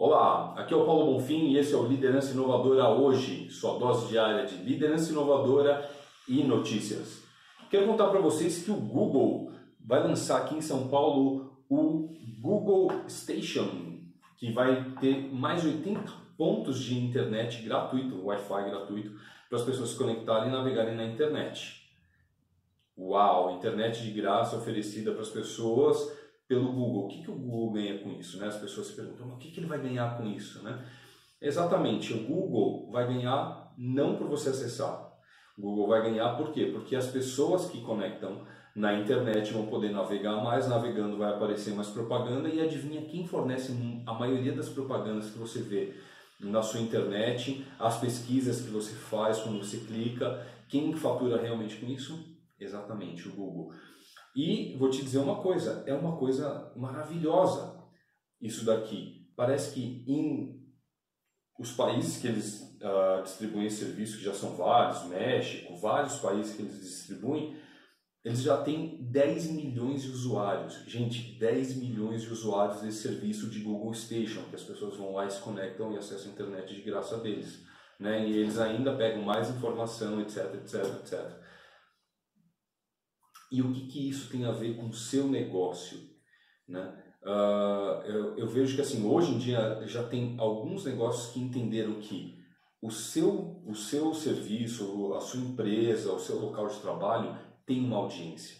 Olá, aqui é o Paulo Bonfim e esse é o Liderança Inovadora Hoje, sua dose diária de liderança inovadora e notícias. Quero contar para vocês que o Google vai lançar aqui em São Paulo o Google Station, que vai ter mais de 80 pontos de internet gratuito, Wi-Fi gratuito, para as pessoas se conectarem e navegarem na internet. Uau, internet de graça oferecida para as pessoas pelo Google. O que, que o Google ganha com isso? Né? As pessoas se perguntam, o que, que ele vai ganhar com isso? Né? Exatamente, o Google vai ganhar não por você acessar. O Google vai ganhar por quê? Porque as pessoas que conectam na internet vão poder navegar mais, navegando vai aparecer mais propaganda e adivinha quem fornece a maioria das propagandas que você vê na sua internet, as pesquisas que você faz quando você clica, quem fatura realmente com isso? Exatamente, o Google. E vou te dizer uma coisa, é uma coisa maravilhosa isso daqui. Parece que em os países que eles uh, distribuem esse serviço, que já são vários, México, vários países que eles distribuem, eles já têm 10 milhões de usuários. Gente, 10 milhões de usuários desse serviço de Google Station, que as pessoas vão lá e se conectam e acessam a internet de graça deles. Né? E eles ainda pegam mais informação, etc, etc, etc. E o que, que isso tem a ver com o seu negócio? Né? Uh, eu, eu, vejo que assim hoje em dia já tem alguns negócios que entenderam que o seu, o seu serviço, a sua empresa, o seu local de trabalho tem uma audiência.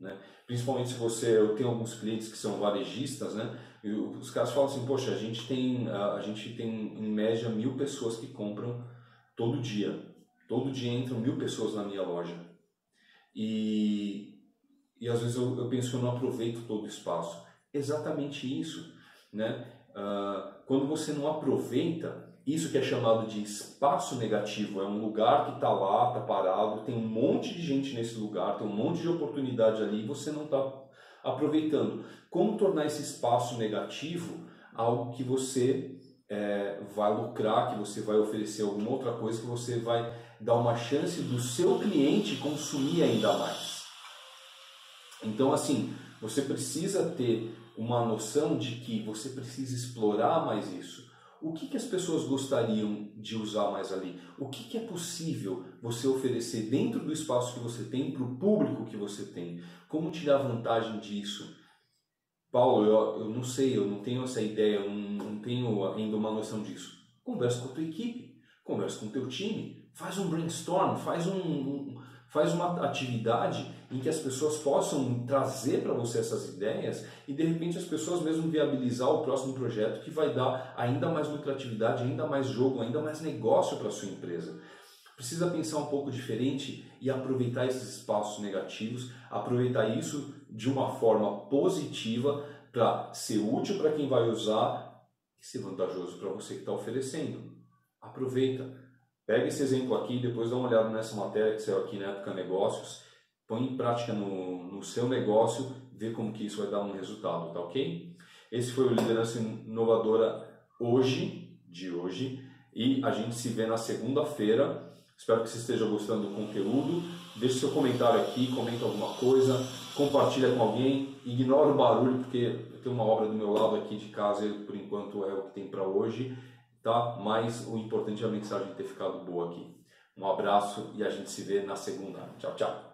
Né? Principalmente se você, eu tenho alguns clientes que são varejistas, né? E os caras falam assim, poxa, a gente tem, a gente tem em média mil pessoas que compram todo dia. Todo dia entram mil pessoas na minha loja. E, e às vezes eu, eu penso que eu não aproveito todo o espaço. Exatamente isso. Né? Uh, quando você não aproveita, isso que é chamado de espaço negativo, é um lugar que está lá, está parado, tem um monte de gente nesse lugar, tem um monte de oportunidade ali e você não está aproveitando. Como tornar esse espaço negativo algo que você é, vai lucrar, que você vai oferecer alguma outra coisa, que você vai dar uma chance do seu cliente consumir ainda mais. Então, assim, você precisa ter uma noção de que você precisa explorar mais isso. O que, que as pessoas gostariam de usar mais ali? O que, que é possível você oferecer dentro do espaço que você tem para o público que você tem? Como tirar vantagem disso? Paulo, eu, eu não sei, eu não tenho essa ideia, eu não, não tenho ainda uma noção disso. Conversa com a tua equipe, conversa com o teu time, Faz um brainstorm, faz, um, um, faz uma atividade em que as pessoas possam trazer para você essas ideias e de repente as pessoas mesmo viabilizar o próximo projeto que vai dar ainda mais lucratividade, ainda mais jogo, ainda mais negócio para a sua empresa. Precisa pensar um pouco diferente e aproveitar esses espaços negativos, aproveitar isso de uma forma positiva para ser útil para quem vai usar e ser vantajoso para você que está oferecendo. Aproveita. Pega esse exemplo aqui, depois dá uma olhada nessa matéria que saiu aqui na Época Negócios, põe em prática no, no seu negócio, vê como que isso vai dar um resultado, tá ok? Esse foi o Liderança Inovadora hoje, de hoje, e a gente se vê na segunda-feira. Espero que você esteja gostando do conteúdo. Deixe seu comentário aqui, comenta alguma coisa, compartilha com alguém, ignora o barulho, porque tenho uma obra do meu lado aqui de casa e por enquanto é o que tem para hoje tá? Mas o importante é a mensagem ter ficado boa aqui. Um abraço e a gente se vê na segunda. Tchau, tchau.